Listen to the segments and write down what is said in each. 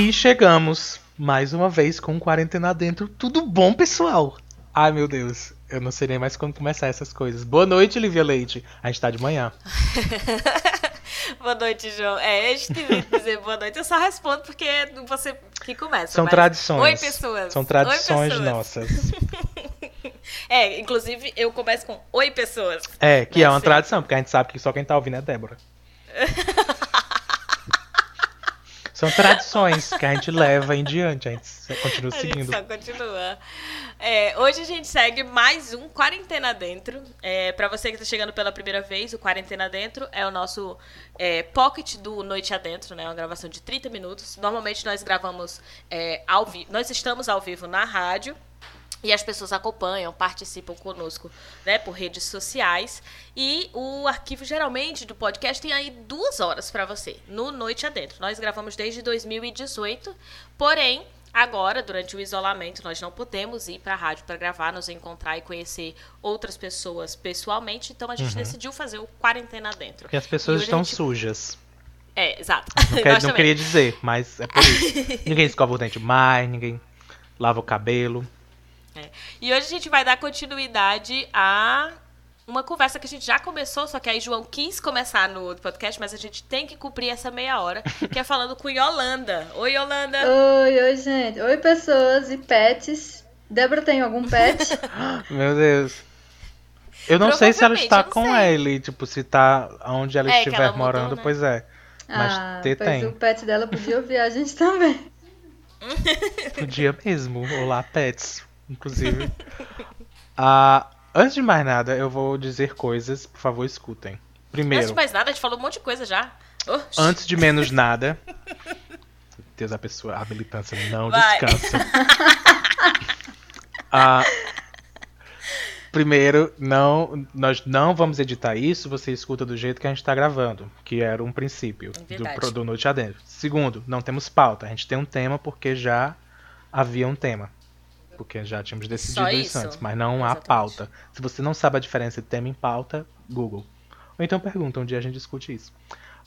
E chegamos mais uma vez com quarentena dentro. Tudo bom, pessoal? Ai, meu Deus. Eu não sei nem mais quando começar essas coisas. Boa noite, Lívia Leite. A gente tá de manhã. boa noite, João. É, eu tive que dizer boa noite. Eu só respondo porque você que começa. São mas... tradições. Oi, pessoas. São tradições Oi, pessoas. nossas. é, inclusive eu começo com Oi, pessoas. É, que é uma tradição, porque a gente sabe que só quem tá ouvindo é Débora. São tradições que a gente leva em diante, a gente continua seguindo. A gente só continua. É, hoje a gente segue mais um Quarentena Dentro. É, para você que está chegando pela primeira vez, o Quarentena Dentro é o nosso é, pocket do Noite Adentro, né? Uma gravação de 30 minutos. Normalmente nós gravamos é, ao vivo. Nós estamos ao vivo na rádio. E as pessoas acompanham, participam conosco né, por redes sociais. E o arquivo, geralmente, do podcast tem aí duas horas para você, no Noite Adentro. Nós gravamos desde 2018, porém, agora, durante o isolamento, nós não podemos ir para a rádio para gravar, nos encontrar e conhecer outras pessoas pessoalmente. Então, a gente uhum. decidiu fazer o Quarentena Dentro. Porque as pessoas estão gente... sujas. É, exato. Não, quer, não queria dizer, mas é por isso. ninguém escova o dente mais, ninguém lava o cabelo. É. E hoje a gente vai dar continuidade a uma conversa que a gente já começou, só que aí João quis começar no outro podcast, mas a gente tem que cumprir essa meia hora, que é falando com Yolanda. Oi, Yolanda. Oi, oi, gente. Oi, pessoas e pets. Débora tem algum pet? Meu Deus. Eu não sei se ela está com sei. ele, tipo, se tá onde ela é, estiver ela morando, né? pois é. Mas ah, ter pois tem. o pet dela podia ouvir a gente também. Podia mesmo. Olá, pets inclusive. uh, antes de mais nada, eu vou dizer coisas, por favor, escutem. Primeiro. Antes de mais nada, a gente falou um monte de coisa já. Oh. Antes de menos nada. Deus, a pessoa, a militância não Vai. descansa. uh, primeiro, não, nós não vamos editar isso, você escuta do jeito que a gente está gravando, que era um princípio do, do Noite Adentro. Segundo, não temos pauta, a gente tem um tema porque já havia um tema porque já tínhamos decidido isso? isso antes, mas não Exatamente. há pauta. Se você não sabe a diferença de tema em pauta, Google. Ou então pergunta, um dia a gente discute isso.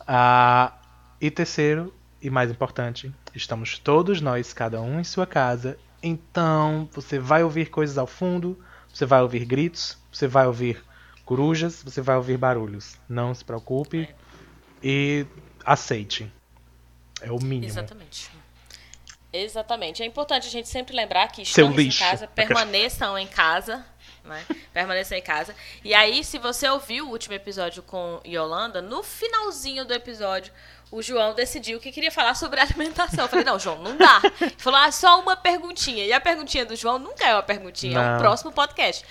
Ah, e terceiro, e mais importante, estamos todos nós, cada um em sua casa. Então, você vai ouvir coisas ao fundo, você vai ouvir gritos, você vai ouvir corujas, você vai ouvir barulhos. Não se preocupe é. e aceite. É o mínimo. Exatamente. Exatamente. É importante a gente sempre lembrar que estamos em casa, permaneçam em casa. Né? Permaneçam em casa. E aí, se você ouviu o último episódio com Yolanda, no finalzinho do episódio, o João decidiu que queria falar sobre alimentação. Eu falei, não, João, não dá. Ele falou, ah, só uma perguntinha. E a perguntinha do João nunca é uma perguntinha, não. é um próximo podcast.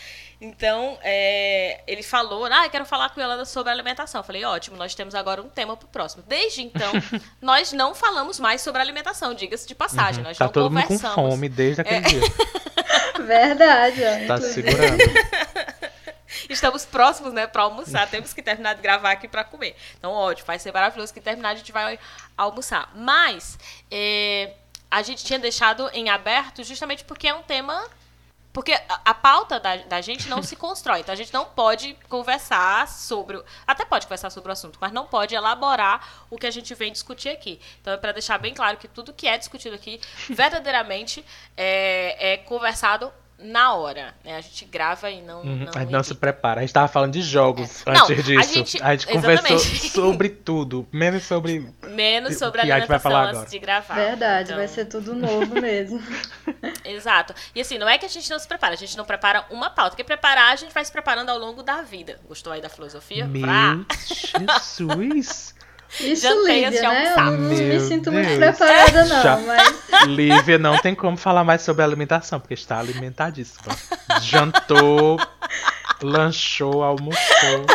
Então, é, ele falou, ah, quero falar com ela sobre alimentação. Eu falei, ótimo, nós temos agora um tema pro próximo. Desde então, nós não falamos mais sobre alimentação, diga-se de passagem. Uhum. Nós tá não todo mundo com fome desde aquele é. dia. Verdade. Ó, tá segurando. Estamos próximos, né, para almoçar. Temos que terminar de gravar aqui para comer. Então, ótimo, vai ser maravilhoso que terminar a gente vai almoçar. Mas é, a gente tinha deixado em aberto justamente porque é um tema porque a, pauta da, da, gente não se constrói. Então a gente não pode conversar sobre. Até pode conversar sobre o assunto, mas não pode elaborar o que a gente vem discutir aqui. Então é para deixar bem claro que tudo que é discutido aqui verdadeiramente é, é conversado na hora, né? A gente grava e não. Uhum, não a gente não se prepara. A gente tava falando de jogos é. antes não, disso. A gente, a gente conversou sobre tudo, menos sobre. Menos sobre a alimentação a antes agora. de gravar. Verdade, então... vai ser tudo novo mesmo. Exato. E assim, não é que a gente não se prepara, a gente não prepara uma pauta. Porque preparar, a gente vai se preparando ao longo da vida. Gostou aí da filosofia? Meu pra... Jesus! Isso, Lívia, né? Eu não me sinto Deus. muito preparada, não, Já... mas... Lívia não tem como falar mais sobre alimentação, porque está alimentadíssima. Jantou, lanchou, almoçou.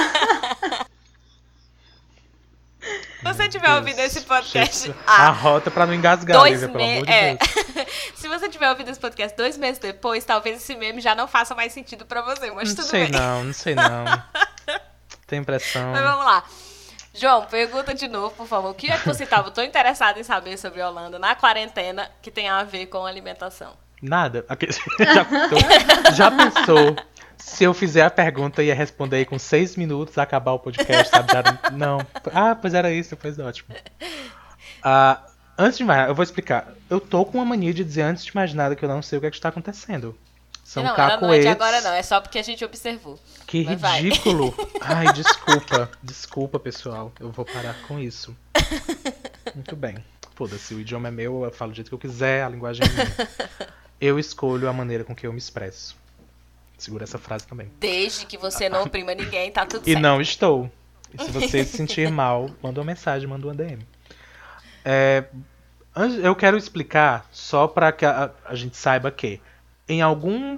Se você tiver Deus, ouvido esse podcast. Ah, a rota para não engasgar, dois Lívia, pelo amor de é. Deus. Se você tiver ouvido esse podcast dois meses depois, talvez esse meme já não faça mais sentido para você, mas não tudo sei bem. Não, não sei não. Tem impressão. Mas vamos lá. João, pergunta de novo, por favor. O que é que você estava tão interessado em saber sobre Holanda na quarentena que tem a ver com alimentação? Nada. Já, pensou, já pensou se eu fizer a pergunta e responder aí com seis minutos, acabar o podcast, sabe? Não. Ah, pois era isso, pois ótimo. Ah, antes de mais, eu vou explicar. Eu tô com uma mania de dizer antes de mais nada que eu não sei o que, é que está acontecendo. São não, cacoetes. Não é de agora não, é só porque a gente observou. Que Mas ridículo. Ai, desculpa. Desculpa, pessoal. Eu vou parar com isso. Muito bem. Foda-se, o idioma é meu, eu falo do jeito que eu quiser, a linguagem é minha. Eu escolho a maneira com que eu me expresso. Segura essa frase também. Desde que você não oprima ninguém, tá tudo e certo. E não estou. E se você se sentir mal, manda uma mensagem, manda uma DM. É, eu quero explicar só para que a, a, gente saiba que em algum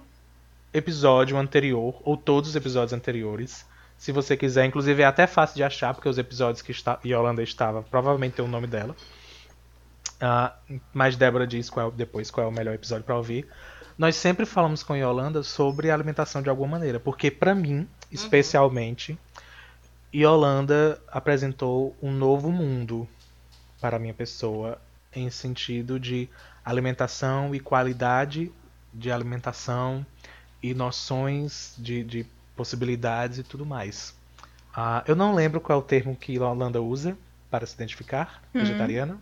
episódio anterior, ou todos os episódios anteriores, se você quiser, inclusive é até fácil de achar, porque os episódios que está, Yolanda estava, provavelmente tem o nome dela. Uh, mas Débora diz qual, depois qual é o melhor episódio para ouvir. Nós sempre falamos com Yolanda sobre alimentação de alguma maneira, porque para mim, uhum. especialmente, uhum. Yolanda apresentou um novo mundo para a minha pessoa em sentido de alimentação e qualidade de alimentação e noções de, de possibilidades e tudo mais. Uh, eu não lembro qual é o termo que Yolanda usa para se identificar, uhum. vegetariana,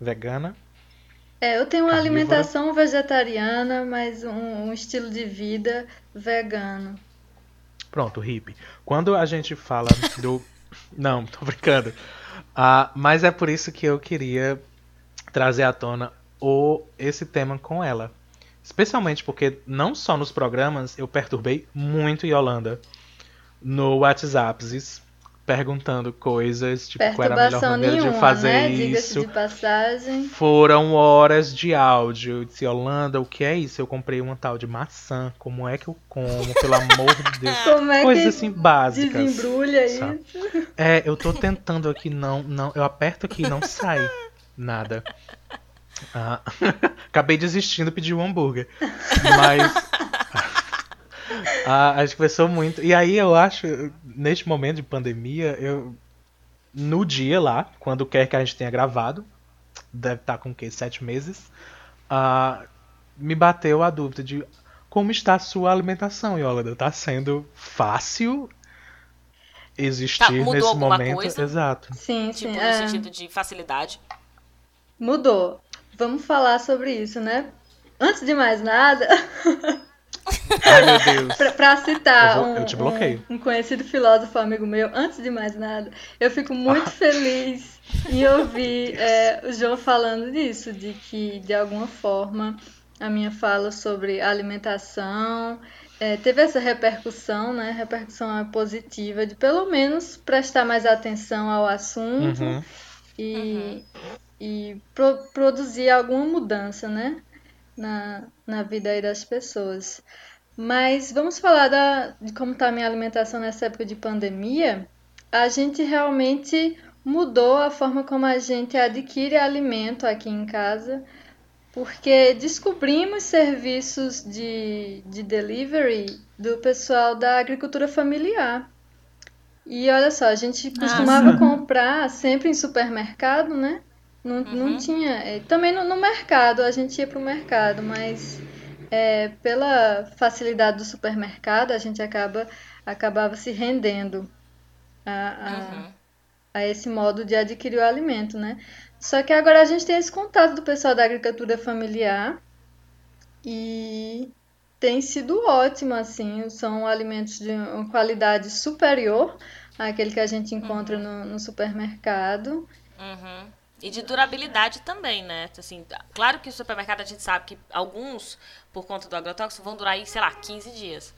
vegana. É, eu tenho uma carnívora. alimentação vegetariana, mas um, um estilo de vida vegano. Pronto, hippie. Quando a gente fala do. Não, tô brincando. Uh, mas é por isso que eu queria trazer à tona o, esse tema com ela. Especialmente porque não só nos programas eu perturbei muito Yolanda no WhatsApp perguntando coisas, tipo, qual era a melhor maneira nenhuma, de fazer né? isso. De passagem. Foram horas de áudio. Eu disse, Holanda, o que é isso? Eu comprei uma tal de maçã. Como é que eu como? Pelo amor de Deus. Como é Coisas assim básicas. Desembrulha sabe? isso. É, eu tô tentando aqui, não, não. Eu aperto aqui e não sai nada. Ah, acabei desistindo, pedi um hambúrguer. Mas. Ah, a gente conversou muito. E aí eu acho, neste momento de pandemia, eu. No dia lá, quando quer que a gente tenha gravado, deve estar com o quê? Sete meses. Uh, me bateu a dúvida de como está a sua alimentação, Yolanda? Tá sendo fácil existir tá, nesse momento? Coisa? Exato. Sim, tipo, sim. no é... sentido de facilidade. Mudou. Vamos falar sobre isso, né? Antes de mais nada. Ai, meu Deus. pra, pra citar eu vou, eu te bloqueio. Um, um, conhecido filósofo amigo meu, antes de mais nada, eu fico muito feliz em ouvir é, o João falando disso, de que de alguma forma a minha fala sobre alimentação é, teve essa repercussão, né? Repercussão positiva de pelo menos prestar mais atenção ao assunto uhum. e, uhum. E pro, produzir alguma mudança, né? Na, na vida aí das pessoas. Mas vamos falar da, de como está a minha alimentação nessa época de pandemia. A gente realmente mudou a forma como a gente adquire alimento aqui em casa, porque descobrimos serviços de, de delivery do pessoal da agricultura familiar. E olha só, a gente costumava Nossa. comprar sempre em supermercado, né? Não, uhum. não tinha. É, também no, no mercado, a gente ia para o mercado, mas é, pela facilidade do supermercado, a gente acaba acabava se rendendo a, a, uhum. a, esse modo de adquirir o alimento, né? Só que agora a gente tem esse contato do pessoal da agricultura familiar e tem sido ótimo, assim, são alimentos de uma qualidade superior àquele que a gente encontra uhum. no, no supermercado. Uhum. E de durabilidade também, né? Assim, claro que o supermercado a gente sabe que alguns, por conta do agrotóxico, vão durar aí, sei lá, 15 dias.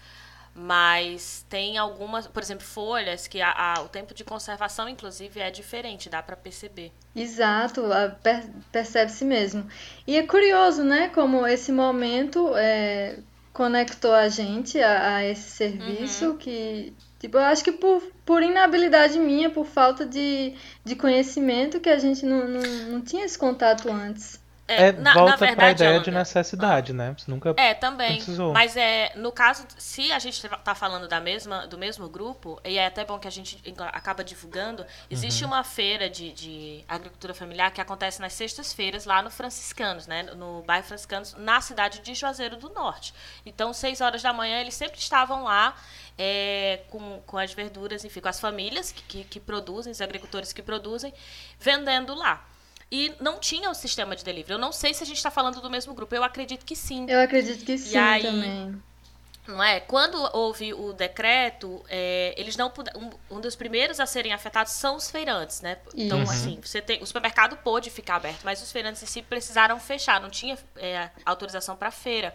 Mas tem algumas, por exemplo, folhas que a, a, o tempo de conservação, inclusive, é diferente, dá para perceber. Exato, per, percebe-se mesmo. E é curioso, né, como esse momento é, conectou a gente a, a esse serviço uhum. que Tipo, eu acho que por, por inabilidade minha, por falta de, de conhecimento, que a gente não, não, não tinha esse contato antes. É, é na, volta verdade, pra ideia de necessidade, ah, né? Você nunca É, também. Precisou. Mas é, no caso, se a gente tá falando da mesma, do mesmo grupo, e é até bom que a gente acaba divulgando, existe uhum. uma feira de, de agricultura familiar que acontece nas sextas-feiras lá no Franciscanos, né? No bairro Franciscanos, na cidade de Juazeiro do Norte. Então, seis horas da manhã, eles sempre estavam lá é, com, com as verduras, enfim, com as famílias que, que, que produzem, os agricultores que produzem, vendendo lá. E não tinha o sistema de delivery. Eu não sei se a gente está falando do mesmo grupo. Eu acredito que sim. Eu acredito que sim aí, também. Não é? Quando houve o decreto, é, eles não um, um, dos primeiros a serem afetados são os feirantes, né? Então, uhum. assim, você tem, o supermercado pôde ficar aberto, mas os feirantes em si precisaram fechar, não tinha é, autorização para feira.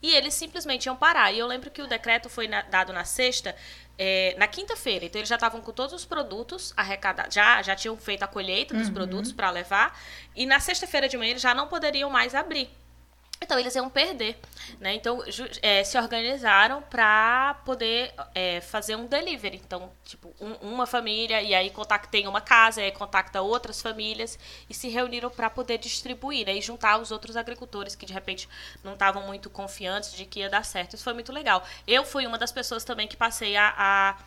E eles simplesmente iam parar. E eu lembro que o decreto foi na, dado na sexta, é, na quinta-feira. Então eles já estavam com todos os produtos arrecadados, já, já tinham feito a colheita dos uhum. produtos para levar. E na sexta-feira de manhã eles já não poderiam mais abrir. Então eles iam perder, né? Então é, se organizaram para poder é, fazer um delivery. Então tipo um, uma família e aí contactem uma casa, e aí contacta outras famílias e se reuniram para poder distribuir, né? E juntar os outros agricultores que de repente não estavam muito confiantes de que ia dar certo. Isso foi muito legal. Eu fui uma das pessoas também que passei a, a,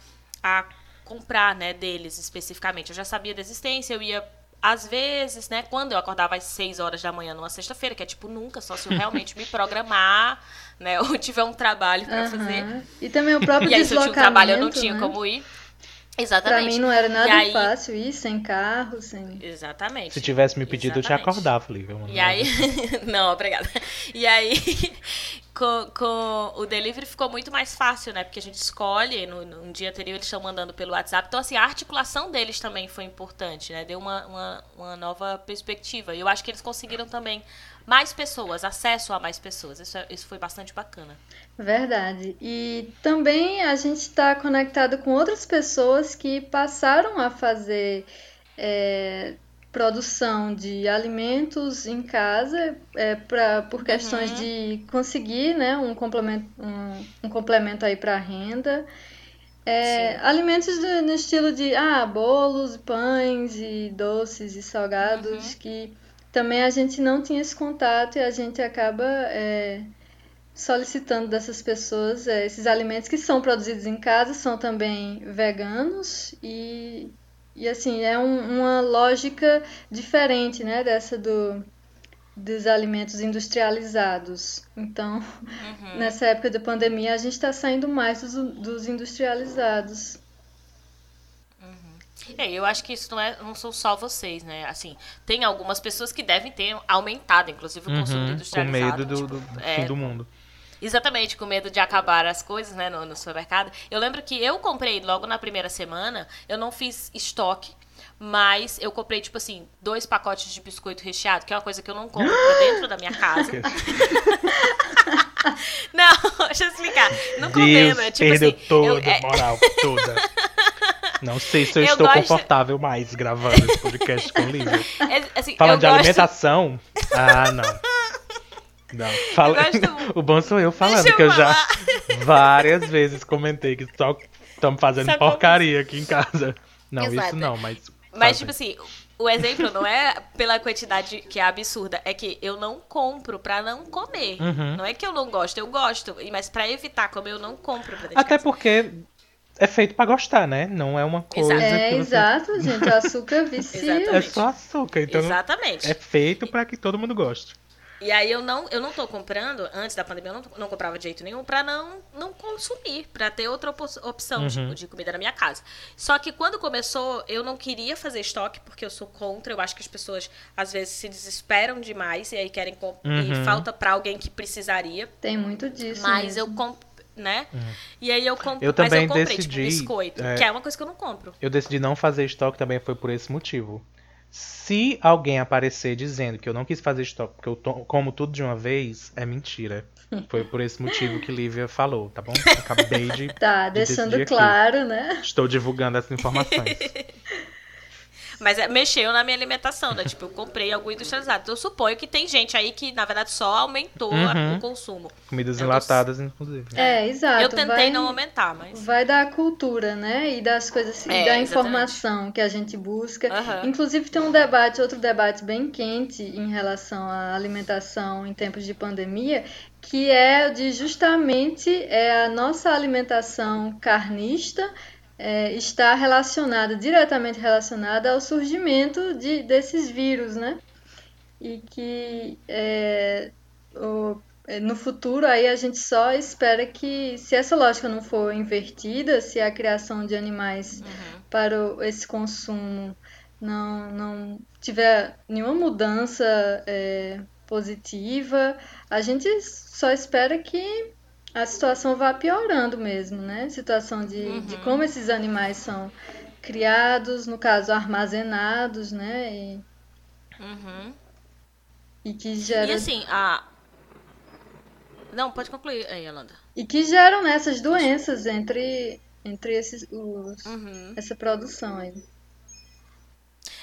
a comprar, né? Deles especificamente. Eu já sabia da existência, eu ia às vezes, né, quando eu acordava às 6 horas da manhã numa sexta-feira, que é tipo nunca, só se eu realmente me programar, né, ou tiver um trabalho para uhum. fazer. E também o próprio e aí, se eu tinha um trabalho, eu não tinha né? como ir. Exatamente. Pra mim não era nada aí... fácil ir sem carro, sem. Exatamente. Se tivesse me pedido, Exatamente. eu te acordava, Lívia. E aí. não, obrigada. E aí, com, com o delivery ficou muito mais fácil, né? Porque a gente escolhe, no, no dia anterior eles estão mandando pelo WhatsApp. Então, assim, a articulação deles também foi importante, né? Deu uma, uma, uma nova perspectiva. E eu acho que eles conseguiram também mais pessoas, acesso a mais pessoas. Isso, é, isso foi bastante bacana. Verdade. E também a gente está conectado com outras pessoas que passaram a fazer é, produção de alimentos em casa é, pra, por questões uhum. de conseguir né, um, complemento, um, um complemento aí para a renda. É, alimentos do, no estilo de ah, bolos, pães e doces e salgados uhum. que também a gente não tinha esse contato e a gente acaba é, solicitando dessas pessoas é, esses alimentos que são produzidos em casa, são também veganos e, e assim, é um, uma lógica diferente né, dessa do, dos alimentos industrializados. Então, uhum. nessa época da pandemia, a gente está saindo mais dos, dos industrializados. É, eu acho que isso não, é, não são só vocês, né? Assim, tem algumas pessoas que devem ter aumentado, inclusive, o consumo uhum, industrializado. Com medo do, tipo, do é, fim do mundo. Exatamente, com medo de acabar as coisas, né, no, no supermercado. Eu lembro que eu comprei logo na primeira semana, eu não fiz estoque, mas eu comprei, tipo assim, dois pacotes de biscoito recheado, que é uma coisa que eu não compro pra dentro da minha casa. não, deixa eu explicar. Não comendo, é tipo perdeu assim. toda eu, é... moral, toda. Não sei se eu, eu estou gosto... confortável mais gravando esse podcast com Lívia. É, assim, Falando de gosto... alimentação. Ah, não. Não. Fala... Gosto... o bom sou eu falando, eu que eu já várias vezes comentei que só estamos fazendo só porcaria aqui em casa. Não, Exato. isso não, mas. Mas, tipo assim, o exemplo não é pela quantidade que é absurda, é que eu não compro pra não comer. Uhum. Não é que eu não gosto, eu gosto, mas pra evitar comer eu não compro pra Até porque é feito para gostar, né? Não é uma coisa. É, que você... exato, gente. O açúcar vicia. é só açúcar. Então Exatamente. É feito para que todo mundo goste. E aí eu não, eu não tô comprando, antes da pandemia, eu não, não comprava de jeito nenhum pra não, não consumir, pra ter outra opção uhum. tipo, de comida na minha casa. Só que quando começou, eu não queria fazer estoque, porque eu sou contra. Eu acho que as pessoas, às vezes, se desesperam demais e aí querem uhum. e falta pra alguém que precisaria. Tem muito disso. Mas mesmo. eu compro né? Uhum. E aí eu comprei, eu também mas eu comprei, tipo, decidi, tipo, biscoito, é, que é uma coisa que eu não compro. Eu decidi não fazer estoque também foi por esse motivo. Se alguém aparecer dizendo que eu não quis fazer estoque porque eu como tudo de uma vez, é mentira. Foi por esse motivo que Lívia falou, tá bom? Acabei de. Tá, de deixando claro, aqui. né? Estou divulgando essas informações. Mas é, mexeu na minha alimentação, né? Tipo, eu comprei algo industrializado. Então, eu suponho que tem gente aí que, na verdade, só aumentou uhum. o consumo. Comidas eu enlatadas, tô... inclusive. É, exato. Eu tentei vai, não aumentar, mas. Vai da cultura, né? E das coisas, é, e da informação que a gente busca. Uhum. Inclusive, tem um debate, outro debate bem quente em relação à alimentação em tempos de pandemia, que é de justamente é a nossa alimentação carnista é, está relacionada, diretamente relacionada ao surgimento de, desses vírus, né? E que é, o, é, no futuro aí a gente só espera que, se essa lógica não for invertida, se a criação de animais uhum. para o, esse consumo não, não tiver nenhuma mudança é, positiva, a gente só espera que a situação vá piorando mesmo, né? Situação de, uhum. de como esses animais são criados, no caso, armazenados, né? E, uhum. e que gera... E assim, a... Não, pode concluir aí, Yolanda. E que geram né, essas doenças entre, entre esses, os, uhum. essa produção aí.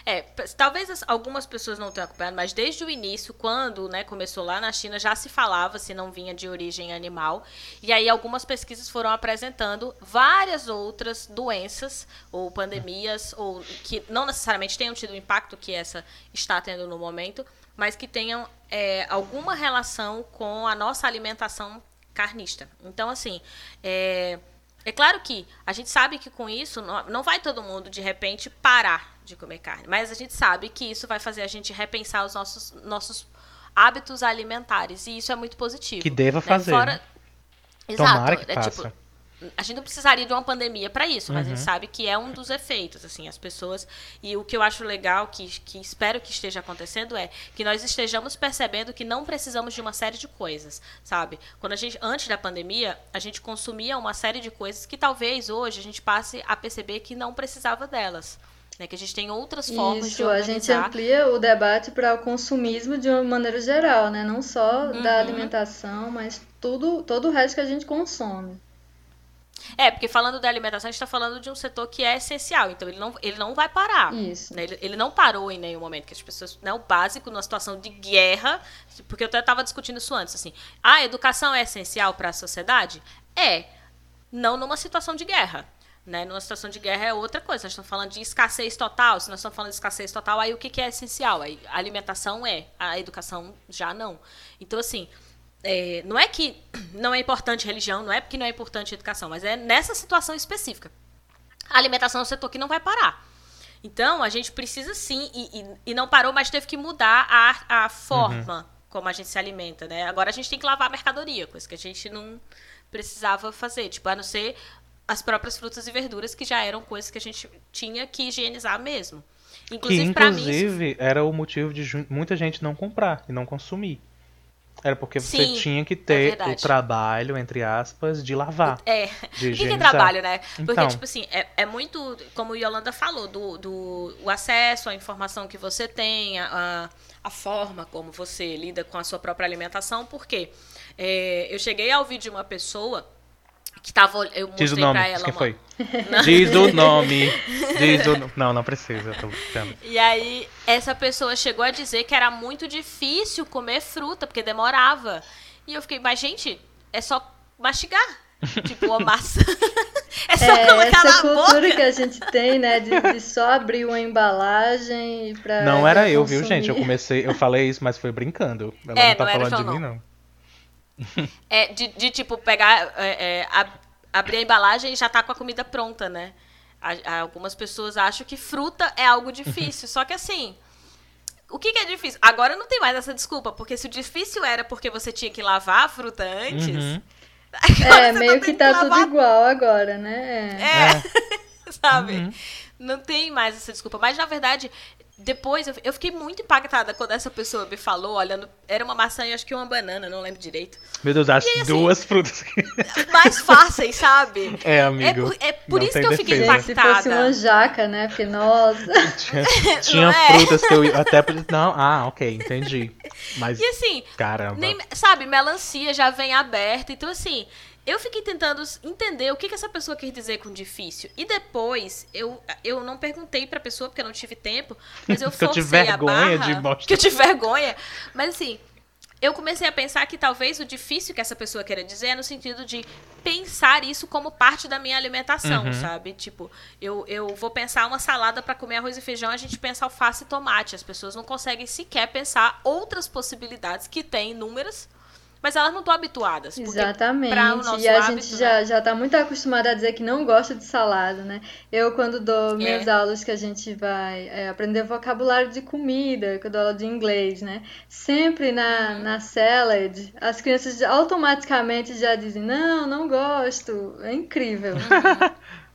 É, talvez algumas pessoas não tenham acompanhado, mas desde o início, quando né, começou lá na China, já se falava se não vinha de origem animal. E aí algumas pesquisas foram apresentando várias outras doenças ou pandemias, ou que não necessariamente tenham tido o impacto que essa está tendo no momento, mas que tenham é, alguma relação com a nossa alimentação carnista. Então, assim, é, é claro que a gente sabe que com isso não vai todo mundo de repente parar de comer carne, mas a gente sabe que isso vai fazer a gente repensar os nossos, nossos hábitos alimentares e isso é muito positivo. Que deva né? fazer. Fora... Né? Exato. Tomara que é, faça. Tipo, a gente não precisaria de uma pandemia para isso, mas uhum. a gente uhum. sabe que é um dos efeitos, assim, as pessoas. E o que eu acho legal, que, que espero que esteja acontecendo, é que nós estejamos percebendo que não precisamos de uma série de coisas, sabe? Quando a gente, antes da pandemia, a gente consumia uma série de coisas que talvez hoje a gente passe a perceber que não precisava delas. Né, que a gente tem outras formas Isso, de organizar. a gente amplia o debate para o consumismo de uma maneira geral, né? Não só uhum. da alimentação, mas tudo, todo o resto que a gente consome. É, porque falando da alimentação, a gente está falando de um setor que é essencial, então ele não, ele não vai parar. Isso. Né? Ele, ele, não parou em nenhum momento, que as pessoas, né, o básico numa situação de guerra, porque eu até estava discutindo isso antes, assim, ah, a educação é essencial para a sociedade? É, não numa situação de guerra. Né? Numa situação de guerra é outra coisa. Nós estamos falando de escassez total. Se nós estamos falando de escassez total, aí o que, que é essencial? Aí, a alimentação é, a educação já não. Então, assim, é, não é que não é importante religião, não é porque não é importante educação, mas é nessa situação específica. A alimentação é um setor que não vai parar. Então, a gente precisa sim, e, e, e não parou, mas teve que mudar a, a forma uhum. como a gente se alimenta, né? Agora a gente tem que lavar a mercadoria, coisa que a gente não precisava fazer. Tipo, a não ser as próprias frutas e verduras, que já eram coisas que a gente tinha que higienizar mesmo. Inclusive, que, inclusive mim, era o motivo de muita gente não comprar e não consumir. Era porque você Sim, tinha que ter é o trabalho, entre aspas, de lavar. É. De o que, que é trabalho, né? Porque, então, tipo assim, é, é muito, como Yolanda falou, do, do o acesso à informação que você tem, a, a forma como você lida com a sua própria alimentação, porque é, eu cheguei ao vídeo de uma pessoa que tava, eu mostrei Diz o nome, pra ela. Quem uma... foi? Diz o nome. Diz o... Não, não precisa, tô E aí, essa pessoa chegou a dizer que era muito difícil comer fruta, porque demorava. E eu fiquei, mas gente, é só mastigar. tipo uma maçã. é só é, colocar essa na cultura boca. que a gente tem, né, de, de só abrir uma embalagem para Não era eu, viu, gente? Eu comecei, eu falei isso, mas foi brincando. Ela é, não tá não falando de não. mim, não. É, de, de tipo, pegar, é, é, abrir a embalagem e já tá com a comida pronta, né? algumas pessoas acham que fruta é algo difícil. Só que assim, o que, que, é difícil? Agora não tem mais essa desculpa, porque se o difícil era porque você tinha que lavar a fruta antes. Uhum. É, meio que tá tudo igual agora, né? É. é. Sabe? Uhum. Não tem mais essa desculpa. Mas na verdade, depois, eu, eu fiquei muito impactada quando essa pessoa me falou, olhando. Era uma maçã e acho que uma banana, não lembro direito. Meu Deus, acho assim, duas frutas. Mais fáceis, sabe? É, amigo. É por, é por isso que eu fiquei impactada. Se fosse uma jaca, né? Porque, nossa. tinha, tinha é? frutas que eu até. Não, ah, ok, entendi. Mas. E assim. Caramba. Nem, sabe, melancia já vem aberta. Então, assim eu fiquei tentando entender o que, que essa pessoa quer dizer com difícil. E depois, eu, eu não perguntei pra pessoa, porque eu não tive tempo, mas eu forcei eu a barra. De que eu tive vergonha. Mas assim, eu comecei a pensar que talvez o difícil que essa pessoa queira dizer é no sentido de pensar isso como parte da minha alimentação, uhum. sabe? Tipo, eu, eu vou pensar uma salada para comer arroz e feijão, a gente pensa alface e tomate. As pessoas não conseguem sequer pensar outras possibilidades que tem inúmeras mas elas não estão habituadas. Exatamente. e a hábito, gente já, né? já tá muito acostumada a dizer que não gosta de salada, né? Eu, quando dou minhas é. aulas que a gente vai é, aprender vocabulário de comida, que eu dou aula de inglês, né? Sempre na, uhum. na salad, as crianças automaticamente já dizem, não, não gosto. É incrível. Uhum.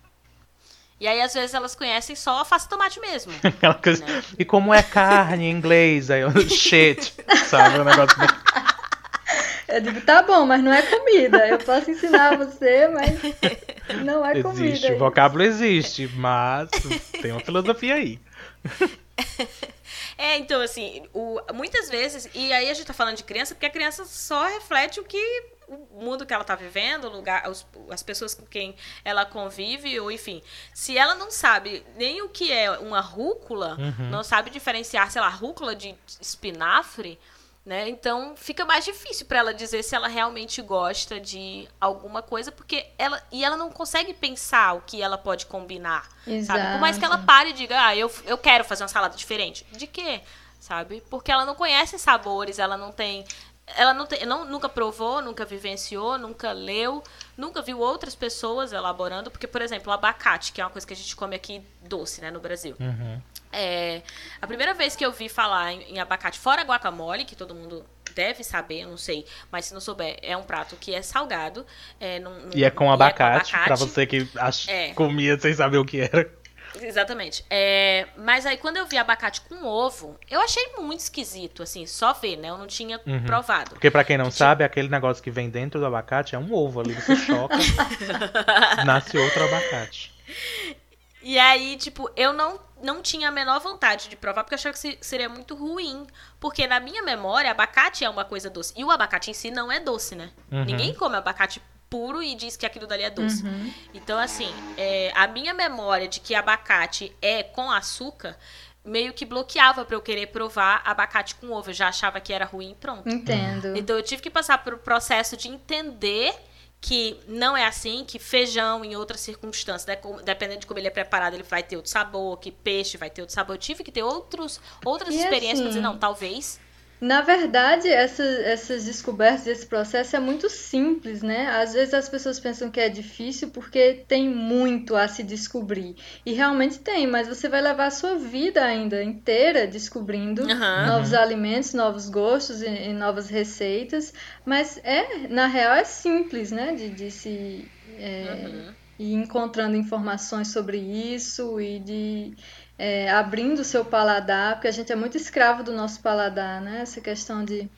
E aí, às vezes, elas conhecem só a face tomate mesmo. coisa... né? E como é carne em inglês? Aí eu, shit, sabe? O negócio Eu digo, tá bom, mas não é comida. Eu posso ensinar você, mas não é existe, comida. Existe, o vocábulo existe, mas tem uma filosofia aí. É, então, assim, o, muitas vezes, e aí a gente tá falando de criança, porque a criança só reflete o que o mundo que ela tá vivendo, o lugar, os, as pessoas com quem ela convive, ou enfim. Se ela não sabe nem o que é uma rúcula, uhum. não sabe diferenciar, sei lá, rúcula de espinafre, né? Então fica mais difícil para ela dizer se ela realmente gosta de alguma coisa, porque ela e ela não consegue pensar o que ela pode combinar, Exato. sabe? Por mais que ela pare e diga, ah, eu, eu quero fazer uma salada diferente. De quê? Sabe? Porque ela não conhece sabores, ela não tem ela não, tem, não nunca provou, nunca vivenciou, nunca leu, nunca viu outras pessoas elaborando, porque por exemplo, o abacate, que é uma coisa que a gente come aqui doce, né, no Brasil. Uhum. É, a primeira vez que eu vi falar em, em, abacate fora guacamole, que todo mundo deve saber, eu não sei, mas se não souber, é um prato que é salgado. É, num, num, e é com abacate, é abacate. pra você que ach... é. comia sem saber o que era. Exatamente. É, mas aí quando eu vi abacate com ovo, eu achei muito esquisito, assim, só ver, né? Eu não tinha uhum. provado. Porque para quem não sabe, aquele negócio que vem dentro do abacate é um ovo ali, você choca, nasce outro abacate. E aí, tipo, eu não, não tinha a menor vontade de provar, porque eu achava que seria muito ruim. Porque na minha memória, abacate é uma coisa doce. E o abacate em si não é doce, né? Uhum. Ninguém come abacate puro e diz que aquilo dali é doce. Uhum. Então, assim, é, a minha memória de que abacate é com açúcar meio que bloqueava para eu querer provar abacate com ovo. Eu já achava que era ruim e pronto. Entendo. Então eu tive que passar por o processo de entender que não é assim, que feijão em outras circunstâncias, dependendo de como ele é preparado, ele vai ter outro sabor, que peixe vai ter outro sabor. Eu tive que ter outros, outras e experiências assim, para dizer, não, talvez na verdade, essa, essas descobertas, esse processo é muito simples, né? Às vezes as pessoas pensam que é difícil porque tem muito a se descobrir. E realmente tem, mas você vai levar a sua vida ainda inteira descobrindo uhum. novos alimentos, novos gostos e, e, novas receitas. Mas é, na real, é simples, né? De, de se. É, uhum. Ir encontrando informações sobre isso e de é, abrindo o seu paladar, porque a gente é muito escravo do nosso paladar, né? Essa questão de.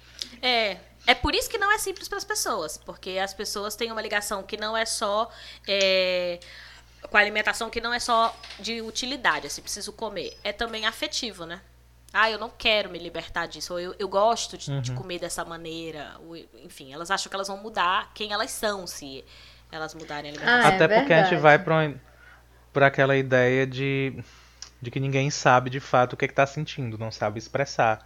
É. É por isso que não é simples para as pessoas, porque as pessoas têm uma ligação que não é só. É, com a alimentação que não é só de utilidade, assim, preciso comer. É também afetivo, né? Ah, eu não quero me libertar disso, ou eu, eu gosto de, uhum. de comer dessa maneira. Ou, enfim, elas acham que elas vão mudar quem elas são se elas mudarem a alimentação. Ah, é Até porque a gente vai para aquela ideia de de que ninguém sabe de fato o que, é está sentindo, não sabe expressar.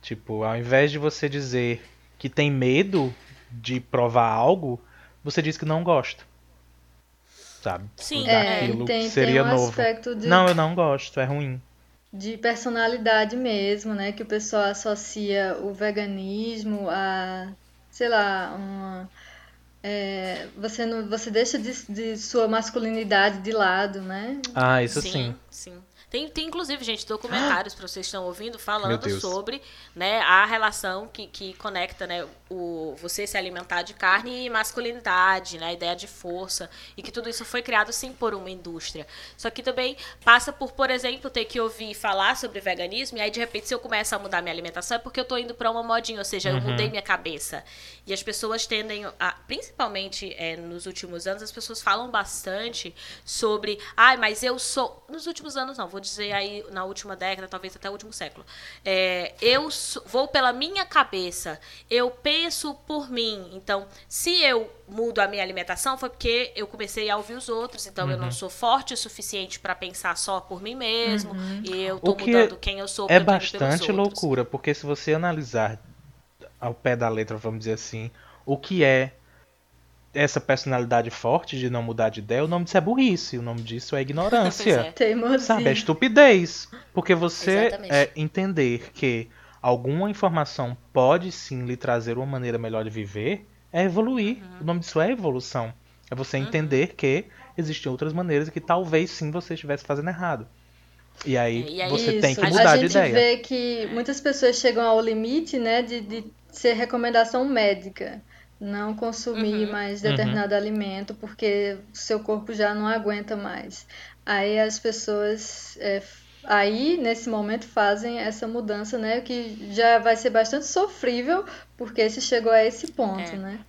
Tipo, ao invés de você dizer que tem medo de provar algo, você diz que não gosta. Sabe? Sim, é, tem, seria tem um novo. De... Não, eu não gosto, é ruim. De personalidade mesmo, né? Que o pessoal associa o veganismo a, sei lá, uma. É, você não, você deixa de, de, sua masculinidade de lado, né? Ah, isso sim. Sim. sim. Tem, tem inclusive, gente, documentários para vocês estão ouvindo falando sobre né, a relação que, que conecta né, o, você se alimentar de carne e masculinidade, né, a ideia de força, e que tudo isso foi criado sim por uma indústria. Só que também passa por, por exemplo, ter que ouvir falar sobre veganismo, e aí de repente se eu começo a mudar minha alimentação é porque eu estou indo para uma modinha, ou seja, eu uhum. mudei minha cabeça. E as pessoas tendem a, principalmente é, nos últimos anos, as pessoas falam bastante sobre, ai, ah, mas eu sou. Nos últimos anos não, vou dizer aí na última década, talvez até o último século. É, eu vou pela minha cabeça, eu penso por mim. Então, se eu mudo a minha alimentação, foi porque eu comecei a ouvir os outros. Então, uhum. eu não uhum. sou forte o suficiente para pensar só por mim mesmo. Uhum. E eu tô que mudando quem eu sou. É bastante loucura, porque se você analisar ao pé da letra, vamos dizer assim, o que é essa personalidade forte de não mudar de ideia, o nome disso é burrice, o nome disso é ignorância. é. Sabe, é estupidez. Porque você é, entender que alguma informação pode sim lhe trazer uma maneira melhor de viver, é evoluir. Uhum. O nome disso é evolução. É você uhum. entender que existem outras maneiras que talvez sim você estivesse fazendo errado. E aí, e aí você isso. tem que mudar de ideia. A gente vê que muitas pessoas chegam ao limite, né, de, de ser recomendação médica não consumir uhum. mais determinado uhum. alimento porque seu corpo já não aguenta mais. Aí as pessoas é, aí nesse momento fazem essa mudança, né, que já vai ser bastante sofrível porque se chegou a esse ponto, é. né?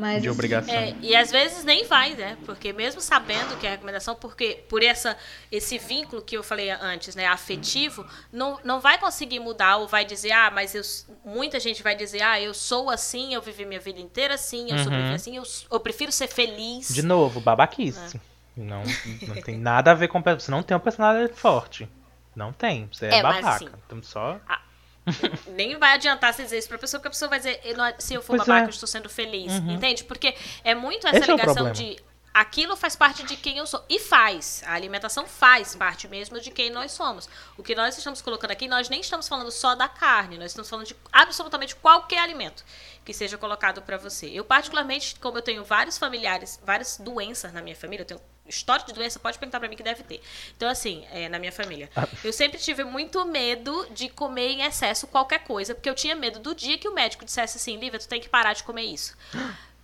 Mas, de obrigação. É, e às vezes nem vai, né? Porque mesmo sabendo que é recomendação, porque por essa, esse vínculo que eu falei antes, né, afetivo, não, não vai conseguir mudar ou vai dizer, ah, mas eu, muita gente vai dizer, ah, eu sou assim, eu vivi minha vida inteira assim, eu uhum. sobrevivi assim, eu, eu prefiro ser feliz. De novo, babaquice. É. Não, não tem nada a ver com. Você não tem uma personalidade forte. Não tem. Você é, é babaca. Mas, assim, então só. A nem vai adiantar você dizer isso pra pessoa, porque a pessoa vai dizer, se eu for pois babaca, é. eu estou sendo feliz. Uhum. Entende? Porque é muito essa Esse é ligação é de aquilo faz parte de quem eu sou. E faz. A alimentação faz parte mesmo de quem nós somos. O que nós estamos colocando aqui, nós nem estamos falando só da carne, nós estamos falando de absolutamente qualquer alimento que seja colocado para você. Eu, particularmente, como eu tenho vários familiares, várias doenças na minha família, eu tenho história de doença, pode perguntar para mim que deve ter. Então, assim, é, na minha família. Ah. Eu sempre tive muito medo de comer em excesso qualquer coisa, porque eu tinha medo do dia que o médico dissesse assim, Lívia, tu tem que parar de comer isso.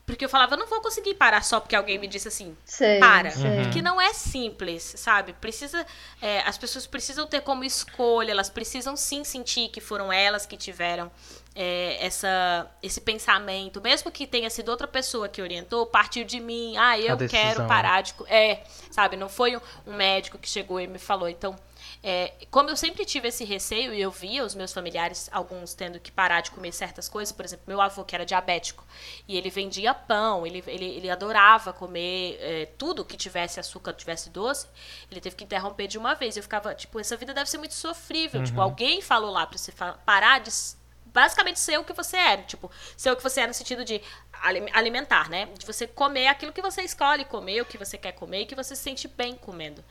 Porque eu falava, eu não vou conseguir parar só porque alguém me disse assim, sei, para. Sei. Porque não é simples, sabe? Precisa, é, as pessoas precisam ter como escolha, elas precisam sim sentir que foram elas que tiveram é, essa, esse pensamento, mesmo que tenha sido outra pessoa que orientou, partiu de mim, ah, eu quero parar de. É, sabe? Não foi um, um médico que chegou e me falou. Então, é, como eu sempre tive esse receio e eu via os meus familiares, alguns tendo que parar de comer certas coisas, por exemplo, meu avô que era diabético e ele vendia pão, ele, ele, ele adorava comer é, tudo que tivesse açúcar, tivesse doce, ele teve que interromper de uma vez. Eu ficava, tipo, essa vida deve ser muito sofrível. Tipo, uhum. Tipo, alguém falou lá pra você parar de basicamente ser o que você é. Tipo, ser o que você é no sentido de alimentar, né? De você comer aquilo que você escolhe comer, o que você quer comer e que você se sente bem comendo.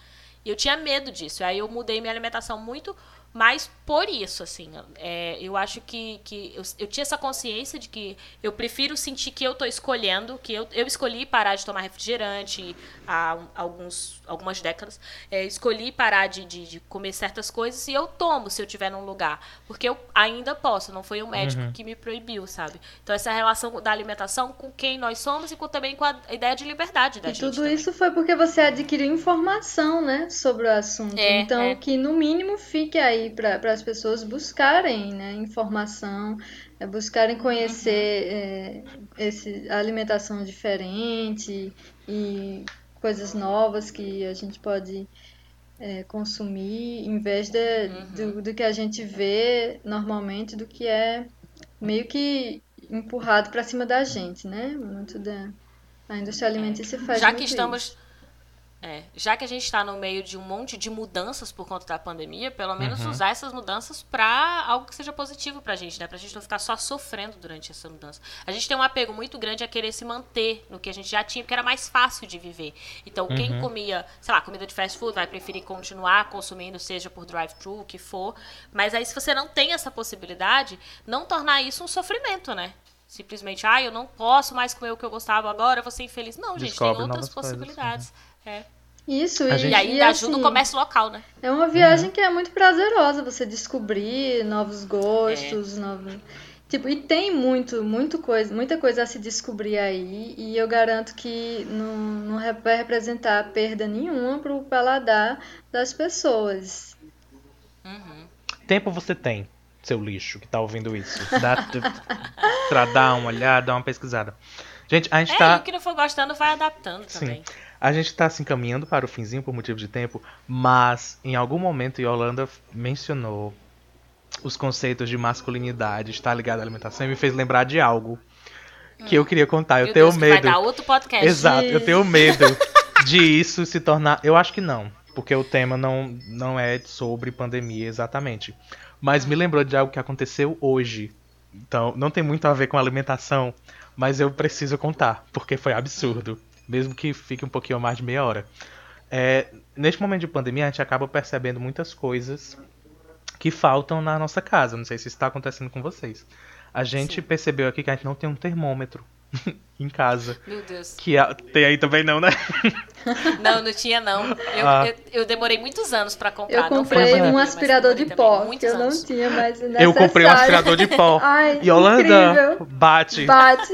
E eu tinha medo disso. Aí eu mudei minha alimentação muito mas por isso, assim, é, eu acho que, que eu, eu, tinha essa consciência de que eu prefiro sentir que eu estou escolhendo, que eu, eu escolhi parar de tomar refrigerante há alguns, algumas décadas, é, escolhi parar de, de, de, comer certas coisas e eu tomo se eu estiver num lugar, porque eu ainda posso, não foi o médico uhum. que me proibiu, sabe? Então essa relação da alimentação com quem nós somos e com, também com a ideia de liberdade da e gente. tudo também. isso foi porque você adquiriu informação, né, sobre o assunto. É, então é. que no mínimo fique aí para as pessoas buscarem né, informação, é, buscarem conhecer uhum. é, esse, a alimentação diferente e coisas novas que a gente pode é, consumir, em vez de, uhum. do, do que a gente vê normalmente, do que é meio que empurrado para cima da gente, né? Muito da a indústria alimentícia faz Já que isso. É, já que a gente está no meio de um monte de mudanças por conta da pandemia, pelo menos uhum. usar essas mudanças para algo que seja positivo para a gente, né? Para a gente não ficar só sofrendo durante essa mudança. A gente tem um apego muito grande a querer se manter no que a gente já tinha, porque era mais fácil de viver. Então, uhum. quem comia, sei lá, comida de fast food vai preferir continuar consumindo, seja por drive-thru, o que for. Mas aí, se você não tem essa possibilidade, não tornar isso um sofrimento, né? Simplesmente, ah, eu não posso mais comer o que eu gostava agora, eu vou ser infeliz. Não, gente, tem outras possibilidades. Coisas, uhum. É. Isso, e, gente... e aí e ajuda assim, o comércio local, né? É uma viagem uhum. que é muito prazerosa, você descobrir novos gostos, é. novos... Tipo, e tem muito, muito coisa, muita coisa a se descobrir aí, e eu garanto que não, não vai representar perda nenhuma pro paladar das pessoas. Uhum. Tempo você tem, seu lixo, que tá ouvindo isso. Dá, pra dar uma olhada, dar uma pesquisada. Gente, a gente é, tá. E o que não for gostando vai adaptando também. Sim. A gente está se encaminhando para o finzinho por motivo de tempo, mas em algum momento Yolanda mencionou os conceitos de masculinidade, está ligado à alimentação e me fez lembrar de algo que hum. eu queria contar. Eu Meu tenho Deus, medo. Vai dar outro podcast. Exato, eu tenho medo de isso se tornar. Eu acho que não, porque o tema não, não é sobre pandemia exatamente. Mas me lembrou de algo que aconteceu hoje. Então, não tem muito a ver com alimentação, mas eu preciso contar, porque foi absurdo mesmo que fique um pouquinho mais de meia hora. É, neste momento de pandemia, a gente acaba percebendo muitas coisas que faltam na nossa casa. Não sei se isso está acontecendo com vocês. A gente Sim. percebeu aqui que a gente não tem um termômetro. em casa. Meu Deus. Que tem aí também não, né? Não, não tinha não. Eu, ah. eu, eu, demorei muitos anos para comprar. Eu comprei um aspirador de pó, que eu não tinha mais Eu comprei um aspirador de pó. Ai, Yolanda, incrível. bate. Bate.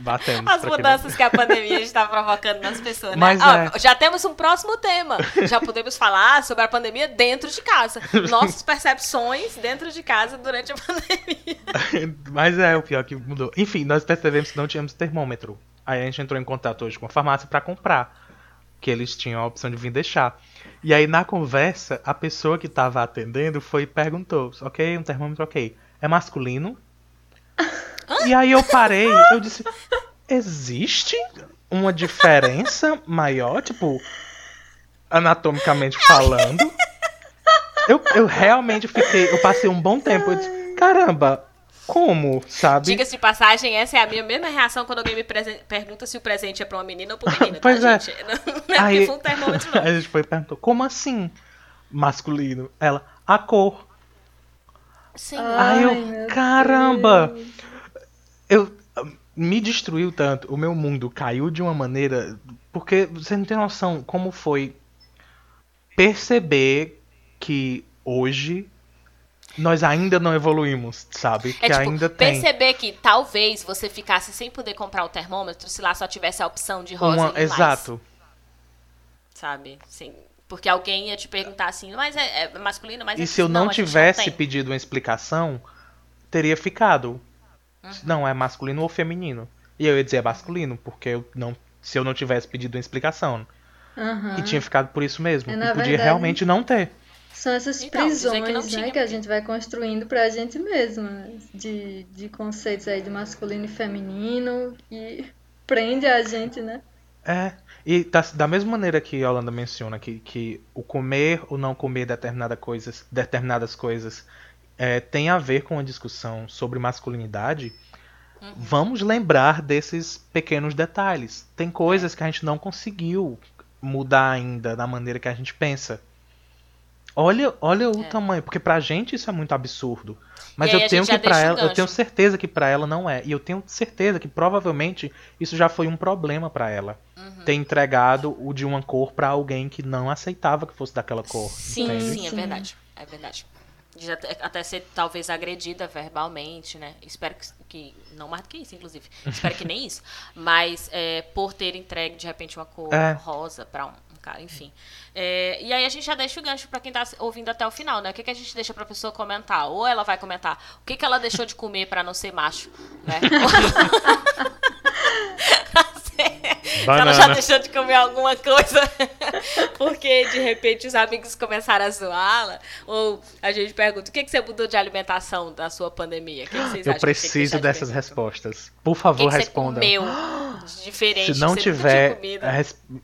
Batendo. As mudanças que a pandemia está provocando nas pessoas, né? Mas ah, é. Já temos um próximo tema. Já podemos falar sobre a pandemia dentro de casa. Nossas percepções dentro de casa durante a pandemia. Mas é, o pior que mudou. Enfim, nós percebemos que não tínhamos termômetro. Aí a gente entrou em contato hoje com a farmácia para comprar. Que eles tinham a opção de vir deixar. E aí, na conversa, a pessoa que estava atendendo foi e perguntou: Ok, um termômetro, ok. É masculino? E aí eu parei, eu disse: existe uma diferença maior, tipo, anatomicamente falando? Eu, eu realmente fiquei, eu passei um bom tempo, eu disse, caramba, como, sabe? Diga-se de passagem, essa é a minha mesma reação quando alguém me pergunta se o presente é pra uma menina ou pra uma menina, tá, pois tá, é. gente? Não, é Aí, um termômetro, não. A gente foi e perguntou, como assim masculino? Ela, a cor. Sim. Aí eu, caramba! Deus eu me destruiu tanto, o meu mundo caiu de uma maneira, porque você não tem noção como foi perceber que hoje nós ainda não evoluímos, sabe? É, que tipo, ainda tem. Perceber que talvez você ficasse sem poder comprar o termômetro se lá só tivesse a opção de rosa uma, e Exato. Sabe? Sim. Porque alguém ia te perguntar assim, mas é, é masculino, mas E é se eu não, não tivesse não pedido uma explicação, teria ficado. Uhum. Não, é masculino ou feminino. E eu ia dizer é masculino, porque eu não, se eu não tivesse pedido uma explicação. Uhum. E tinha ficado por isso mesmo. É, e podia verdade, realmente não ter. São essas então, prisões que, né, que, que a gente vai construindo pra gente mesmo. De, de conceitos aí de masculino e feminino. E prende a gente, né? É. E tá, da mesma maneira que a Holanda menciona que, que o comer ou não comer determinada coisas, determinadas coisas é, tem a ver com a discussão sobre masculinidade, uhum. vamos lembrar desses pequenos detalhes. Tem coisas que a gente não conseguiu mudar ainda da maneira que a gente pensa. Olha, olha o é. tamanho, porque pra gente isso é muito absurdo. Mas eu tenho que para ela, eu tenho certeza que para ela não é. E eu tenho certeza que provavelmente isso já foi um problema para ela. Uhum. Ter entregado o de uma cor para alguém que não aceitava que fosse daquela cor. Sim, entende? sim, é verdade. É verdade de até ser talvez agredida verbalmente, né? Espero que, que, não mais do que isso, inclusive. Espero que nem isso. Mas é, por ter entregue de repente uma cor é. rosa para um, um, cara, enfim. É, e aí a gente já deixa o gancho para quem tá ouvindo até o final, né? O que, que a gente deixa para pessoa comentar? Ou ela vai comentar o que, que ela deixou de comer para não ser macho, né? Banana. Se ela já deixou de comer alguma coisa porque de repente os amigos começaram a zoá-la, ou a gente pergunta o que, que você mudou de alimentação da sua pandemia? Que que Eu preciso dessas respostas. Por favor, que responda. Você comeu diferente. Se não tiver,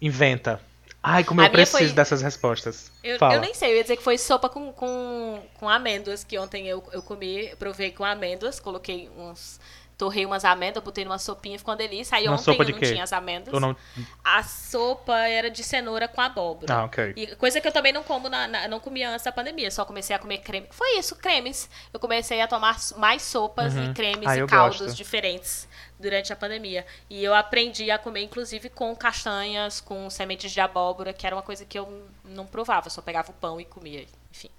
inventa. Ai, como a eu preciso foi... dessas respostas. Eu, eu, nem sei, eu ia dizer que foi sopa com, com, com amêndoas, que ontem eu, eu comi, provei com amêndoas, coloquei uns torrei umas amêndoas, botei numa sopinha, ficou uma delícia. Aí uma ontem eu não tinha as amêndoas. Não... A sopa era de cenoura com abóbora. Ah, ok. E coisa que eu também não como, na, na, não comia antes da pandemia. Só comecei a comer creme. Foi isso, cremes. Eu comecei a tomar mais sopas uhum. e cremes ah, e caldos gosto. diferentes durante a pandemia. E eu aprendi a comer, inclusive, com castanhas, com sementes de abóbora, que era uma coisa que eu não provava. Só pegava o pão e comia. Enfim.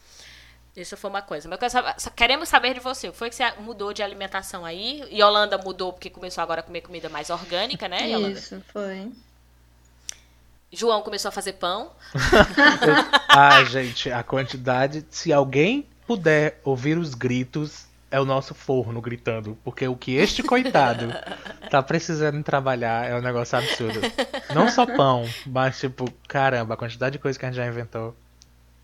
Isso foi uma coisa. Mas queremos saber de você. O que foi que você mudou de alimentação aí? E Holanda mudou porque começou agora a comer comida mais orgânica, né, Yolanda? Isso, foi. João começou a fazer pão. ah, gente, a quantidade. Se alguém puder ouvir os gritos, é o nosso forno gritando. Porque o que este coitado tá precisando trabalhar é um negócio absurdo. Não só pão, mas tipo, caramba, a quantidade de coisa que a gente já inventou.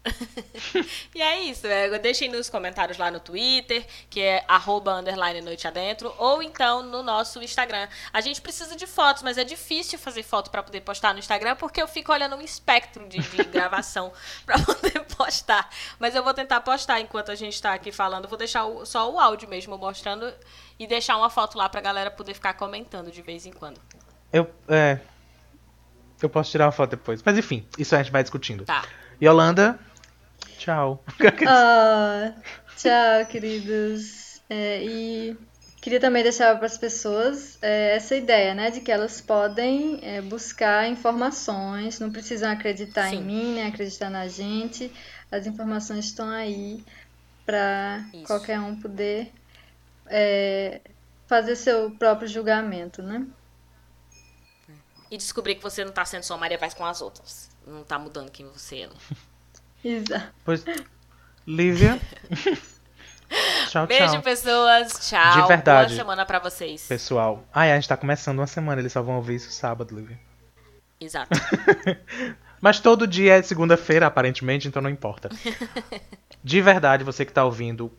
e é isso. É, deixem nos comentários lá no Twitter, que é arroba underline noite adentro, ou então no nosso Instagram. A gente precisa de fotos, mas é difícil fazer foto para poder postar no Instagram, porque eu fico olhando um espectro de, de gravação para poder postar. Mas eu vou tentar postar enquanto a gente está aqui falando. Vou deixar o, só o áudio mesmo mostrando e deixar uma foto lá pra galera poder ficar comentando de vez em quando. Eu, é, eu posso tirar uma foto depois. Mas enfim, isso a gente vai discutindo. Tá. Yolanda, Tchau. oh, tchau, queridos. É, e queria também deixar para as pessoas é, essa ideia, né, de que elas podem é, buscar informações, não precisam acreditar Sim. em mim, nem acreditar na gente. As informações estão aí para qualquer um poder é, fazer seu próprio julgamento, né? E descobrir que você não está sendo só Maria Paz com as outras. Não está mudando quem você é. Exato. Pois, Lívia. tchau, Beijo, tchau. pessoas. Tchau. De verdade. Boa semana para vocês. Pessoal. Ah, a gente tá começando uma semana, eles só vão ouvir isso sábado, Lívia. Exato. Mas todo dia é segunda-feira, aparentemente, então não importa. De verdade, você que tá ouvindo,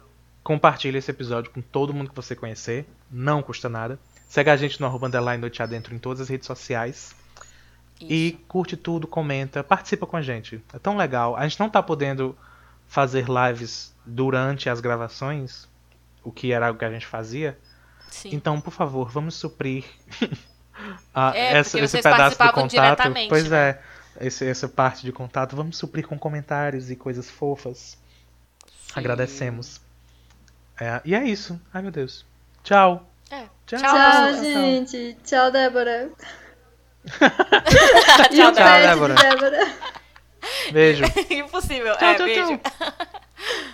compartilhe esse episódio com todo mundo que você conhecer. Não custa nada. Segue a gente no arroba underline noite adentro em todas as redes sociais. Isso. E curte tudo, comenta, participa com a gente. É tão legal. A gente não tá podendo fazer lives durante as gravações, o que era o que a gente fazia. Sim. Então, por favor, vamos suprir a, É, essa, esse pedaço do participavam contato. Pois né? é, esse, essa parte de contato. Vamos suprir com comentários e coisas fofas. Agradecemos. É, e é isso. Ai, meu Deus. Tchau. É. Tchau, Tchau, gente. Tchau, Débora. E Tchau, Débora. Débora. Beijo. Impossível. Tchau, é, tchau, beijo. tchau.